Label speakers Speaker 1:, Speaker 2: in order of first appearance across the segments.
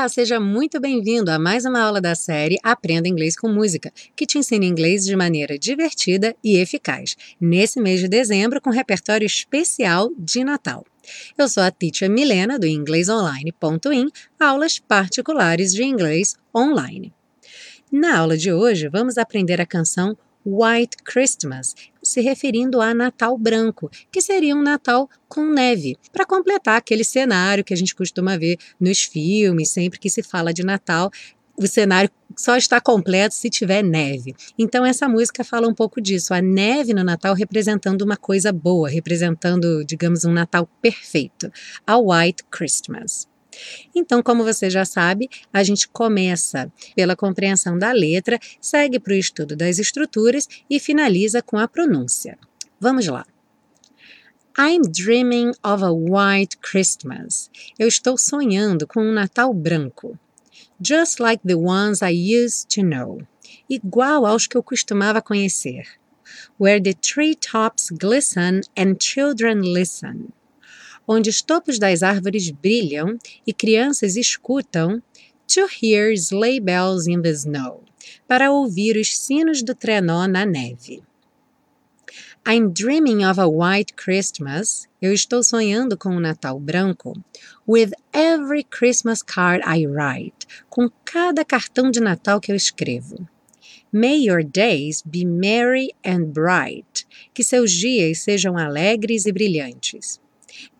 Speaker 1: Olá, seja muito bem-vindo a mais uma aula da série Aprenda Inglês com Música, que te ensina inglês de maneira divertida e eficaz, nesse mês de dezembro com repertório especial de Natal. Eu sou a teacher Milena, do inglesonline.in, aulas particulares de inglês online. Na aula de hoje, vamos aprender a canção White Christmas, se referindo a Natal branco, que seria um Natal com neve, para completar aquele cenário que a gente costuma ver nos filmes, sempre que se fala de Natal, o cenário só está completo se tiver neve. Então essa música fala um pouco disso, a neve no Natal representando uma coisa boa, representando, digamos, um Natal perfeito, a White Christmas. Então, como você já sabe, a gente começa pela compreensão da letra, segue para o estudo das estruturas e finaliza com a pronúncia. Vamos lá. I'm dreaming of a white Christmas. Eu estou sonhando com um Natal branco. Just like the ones I used to know. Igual aos que eu costumava conhecer. Where the treetops glisten and children listen onde os topos das árvores brilham e crianças escutam To hear sleigh bells in the snow, para ouvir os sinos do trenó na neve. I'm dreaming of a white Christmas. Eu estou sonhando com um Natal branco. With every Christmas card I write. Com cada cartão de Natal que eu escrevo. May your days be merry and bright. Que seus dias sejam alegres e brilhantes.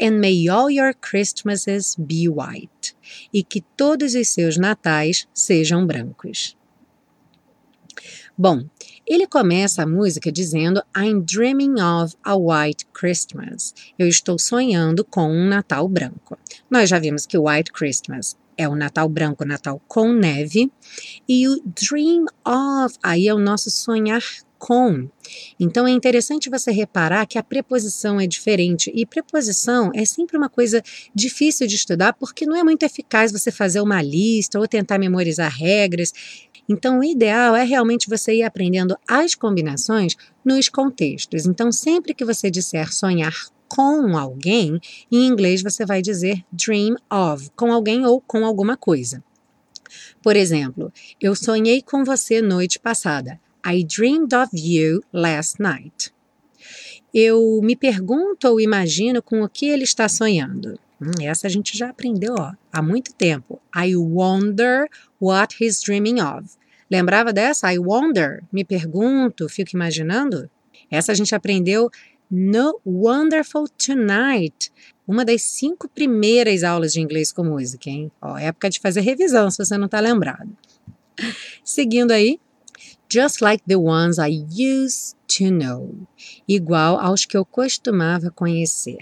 Speaker 1: And may all your Christmases be white. E que todos os seus natais sejam brancos. Bom, ele começa a música dizendo I'm dreaming of a white Christmas. Eu estou sonhando com um Natal branco. Nós já vimos que White Christmas é o Natal branco, Natal com neve, e o dream of aí é o nosso sonhar com. Então é interessante você reparar que a preposição é diferente e preposição é sempre uma coisa difícil de estudar porque não é muito eficaz você fazer uma lista ou tentar memorizar regras. Então o ideal é realmente você ir aprendendo as combinações nos contextos. Então sempre que você disser sonhar com alguém, em inglês você vai dizer dream of, com alguém ou com alguma coisa. Por exemplo, eu sonhei com você noite passada. I dreamed of you last night. Eu me pergunto ou imagino com o que ele está sonhando. Hum, essa a gente já aprendeu ó, há muito tempo. I wonder what he's dreaming of. Lembrava dessa? I wonder. Me pergunto, fico imaginando. Essa a gente aprendeu no Wonderful Tonight, uma das cinco primeiras aulas de inglês com música, hein? Ó, época de fazer revisão, se você não está lembrado. Seguindo aí, just like the ones I used to know, igual aos que eu costumava conhecer.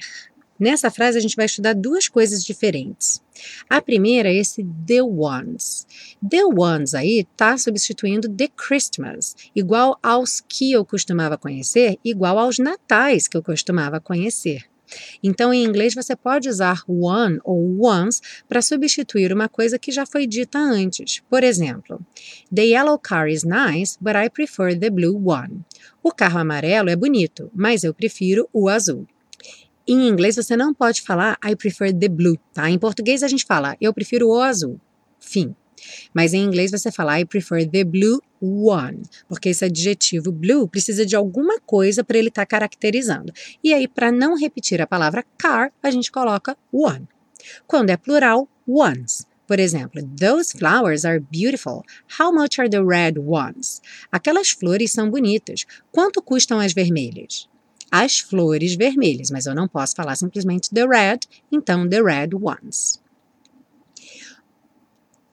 Speaker 1: Nessa frase a gente vai estudar duas coisas diferentes. A primeira é esse the ones. The ones aí está substituindo the Christmas, igual aos que eu costumava conhecer, igual aos natais que eu costumava conhecer. Então, em inglês, você pode usar one ou once para substituir uma coisa que já foi dita antes. Por exemplo, The yellow car is nice, but I prefer the blue one. O carro amarelo é bonito, mas eu prefiro o azul. Em inglês, você não pode falar I prefer the blue, tá? Em português, a gente fala eu prefiro o azul. Fim. Mas em inglês você fala I prefer the blue one, porque esse adjetivo blue precisa de alguma coisa para ele estar tá caracterizando. E aí, para não repetir a palavra car, a gente coloca one. Quando é plural, ones. Por exemplo, those flowers are beautiful. How much are the red ones? Aquelas flores são bonitas. Quanto custam as vermelhas? As flores vermelhas, mas eu não posso falar simplesmente the red, então the red ones.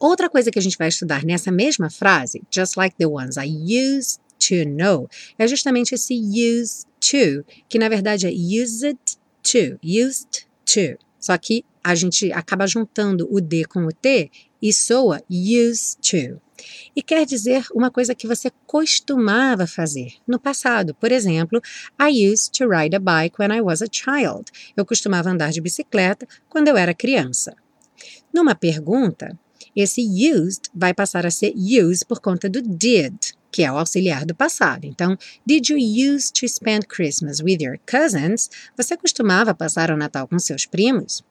Speaker 1: Outra coisa que a gente vai estudar nessa mesma frase, just like the ones I used to know, é justamente esse used to, que na verdade é used to, used to. Só que a gente acaba juntando o D com o T e soa used to. E quer dizer uma coisa que você costumava fazer no passado. Por exemplo, I used to ride a bike when I was a child. Eu costumava andar de bicicleta quando eu era criança. Numa pergunta, esse used vai passar a ser used por conta do did, que é o auxiliar do passado. Então, did you use to spend Christmas with your cousins? Você costumava passar o Natal com seus primos?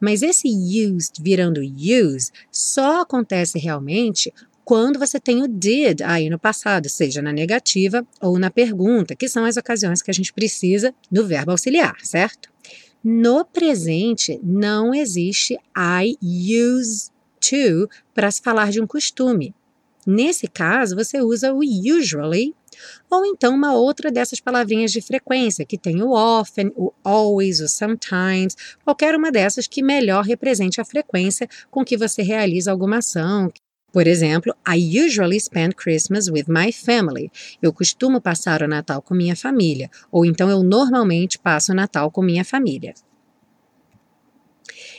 Speaker 1: Mas esse used virando use só acontece realmente quando você tem o did aí no passado, seja na negativa ou na pergunta, que são as ocasiões que a gente precisa do verbo auxiliar, certo? No presente, não existe I use to para se falar de um costume. Nesse caso, você usa o usually ou então uma outra dessas palavrinhas de frequência, que tem o often, o always, o sometimes, qualquer uma dessas que melhor represente a frequência com que você realiza alguma ação, por exemplo, I usually spend Christmas with my family. Eu costumo passar o Natal com minha família. Ou então eu normalmente passo o Natal com minha família.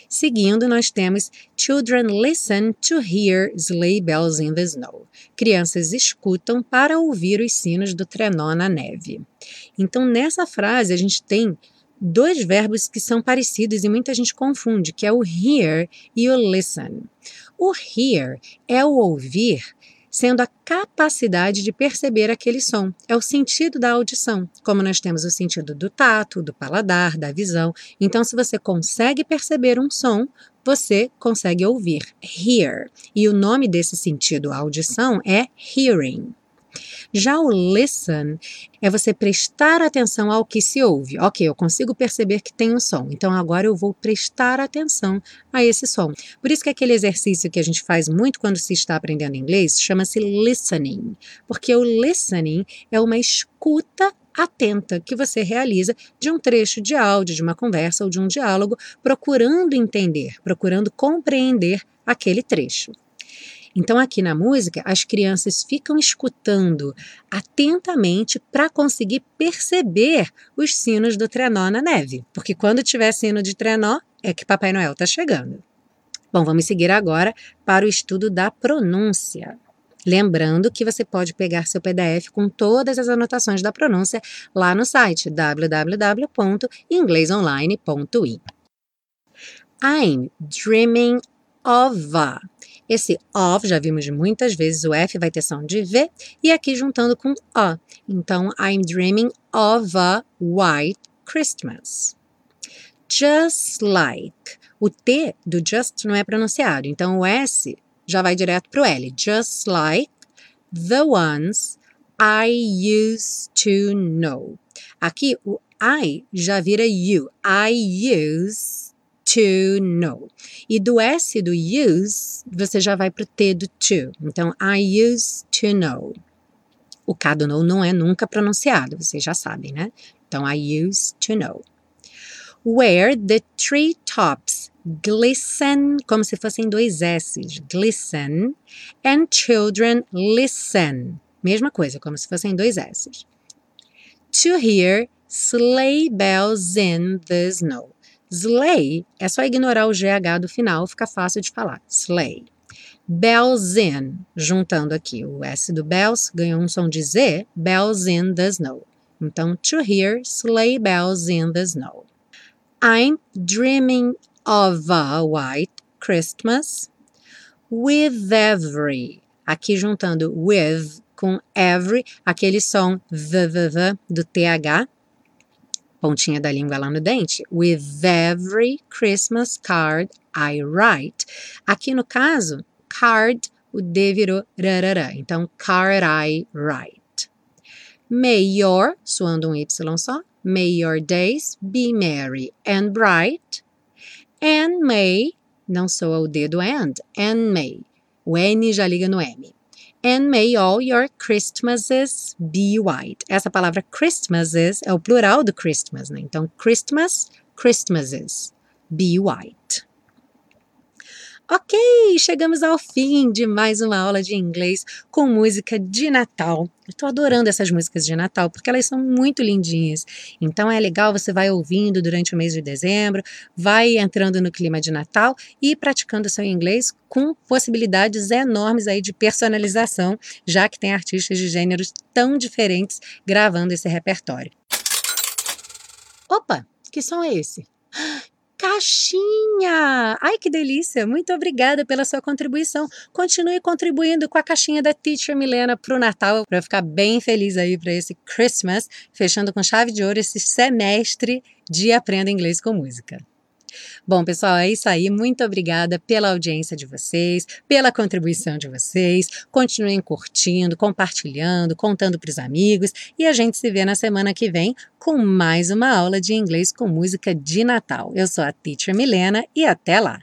Speaker 1: Seguindo, nós temos Children listen to hear sleigh bells in the snow. Crianças escutam para ouvir os sinos do trenó na neve. Então, nessa frase, a gente tem dois verbos que são parecidos e muita gente confunde, que é o hear e o listen. O hear é o ouvir, sendo a capacidade de perceber aquele som. É o sentido da audição, como nós temos o sentido do tato, do paladar, da visão. Então, se você consegue perceber um som, você consegue ouvir, hear. E o nome desse sentido, audição, é hearing. Já o listen é você prestar atenção ao que se ouve. Ok, eu consigo perceber que tem um som, então agora eu vou prestar atenção a esse som. Por isso que aquele exercício que a gente faz muito quando se está aprendendo inglês chama-se listening, porque o listening é uma escuta atenta que você realiza de um trecho de áudio, de uma conversa ou de um diálogo, procurando entender, procurando compreender aquele trecho. Então, aqui na música, as crianças ficam escutando atentamente para conseguir perceber os sinos do trenó na neve, porque quando tiver sino de trenó, é que Papai Noel está chegando. Bom, vamos seguir agora para o estudo da pronúncia. Lembrando que você pode pegar seu PDF com todas as anotações da pronúncia lá no site www.inglesonline.in. I'm dreaming of a. Esse of, já vimos muitas vezes, o F vai ter som de V, e aqui juntando com A. Então, I'm dreaming of a white Christmas. Just like. O T do just não é pronunciado, então o S já vai direto para o L. Just like the ones I used to know. Aqui o I já vira you. I use to know. E do S do use, você já vai para o T do to. Então, I used to know. O K do know não é nunca pronunciado, vocês já sabem, né? Então, I used to know. Where the tree tops glisten, como se fossem dois S's, glisten, and children listen. Mesma coisa, como se fossem dois S's. To hear sleigh bells in the snow. Sleigh é só ignorar o GH do final, fica fácil de falar. Sleigh. Bells in, juntando aqui o S do bells, ganhou um som de Z, bells in the snow. Então, to hear sleigh bells in the snow. I'm dreaming of a white Christmas with every. Aqui juntando with com every, aquele som v, v, v do TH, pontinha da língua lá no dente. With every Christmas card I write. Aqui no caso, card, o D virou rarará. Então, card I write. May your, suando um Y só, may your days be merry and bright. And may, não soa o D do and, and may. O N já liga no M. And may all your Christmases be white. Essa palavra Christmases é o plural do Christmas, né? Então, Christmas, Christmases, be white. Ok, chegamos ao fim de mais uma aula de inglês com música de Natal. Eu tô adorando essas músicas de Natal porque elas são muito lindinhas. Então é legal, você vai ouvindo durante o mês de dezembro, vai entrando no clima de Natal e praticando seu inglês com possibilidades enormes aí de personalização, já que tem artistas de gêneros tão diferentes gravando esse repertório. Opa, que som é esse? Caixinha! Ai, que delícia! Muito obrigada pela sua contribuição. Continue contribuindo com a caixinha da Teacher Milena para o Natal, para ficar bem feliz aí para esse Christmas, fechando com chave de ouro esse semestre de Aprenda Inglês com Música. Bom, pessoal, é isso aí. Muito obrigada pela audiência de vocês, pela contribuição de vocês. Continuem curtindo, compartilhando, contando para os amigos e a gente se vê na semana que vem com mais uma aula de inglês com música de Natal. Eu sou a Teacher Milena e até lá!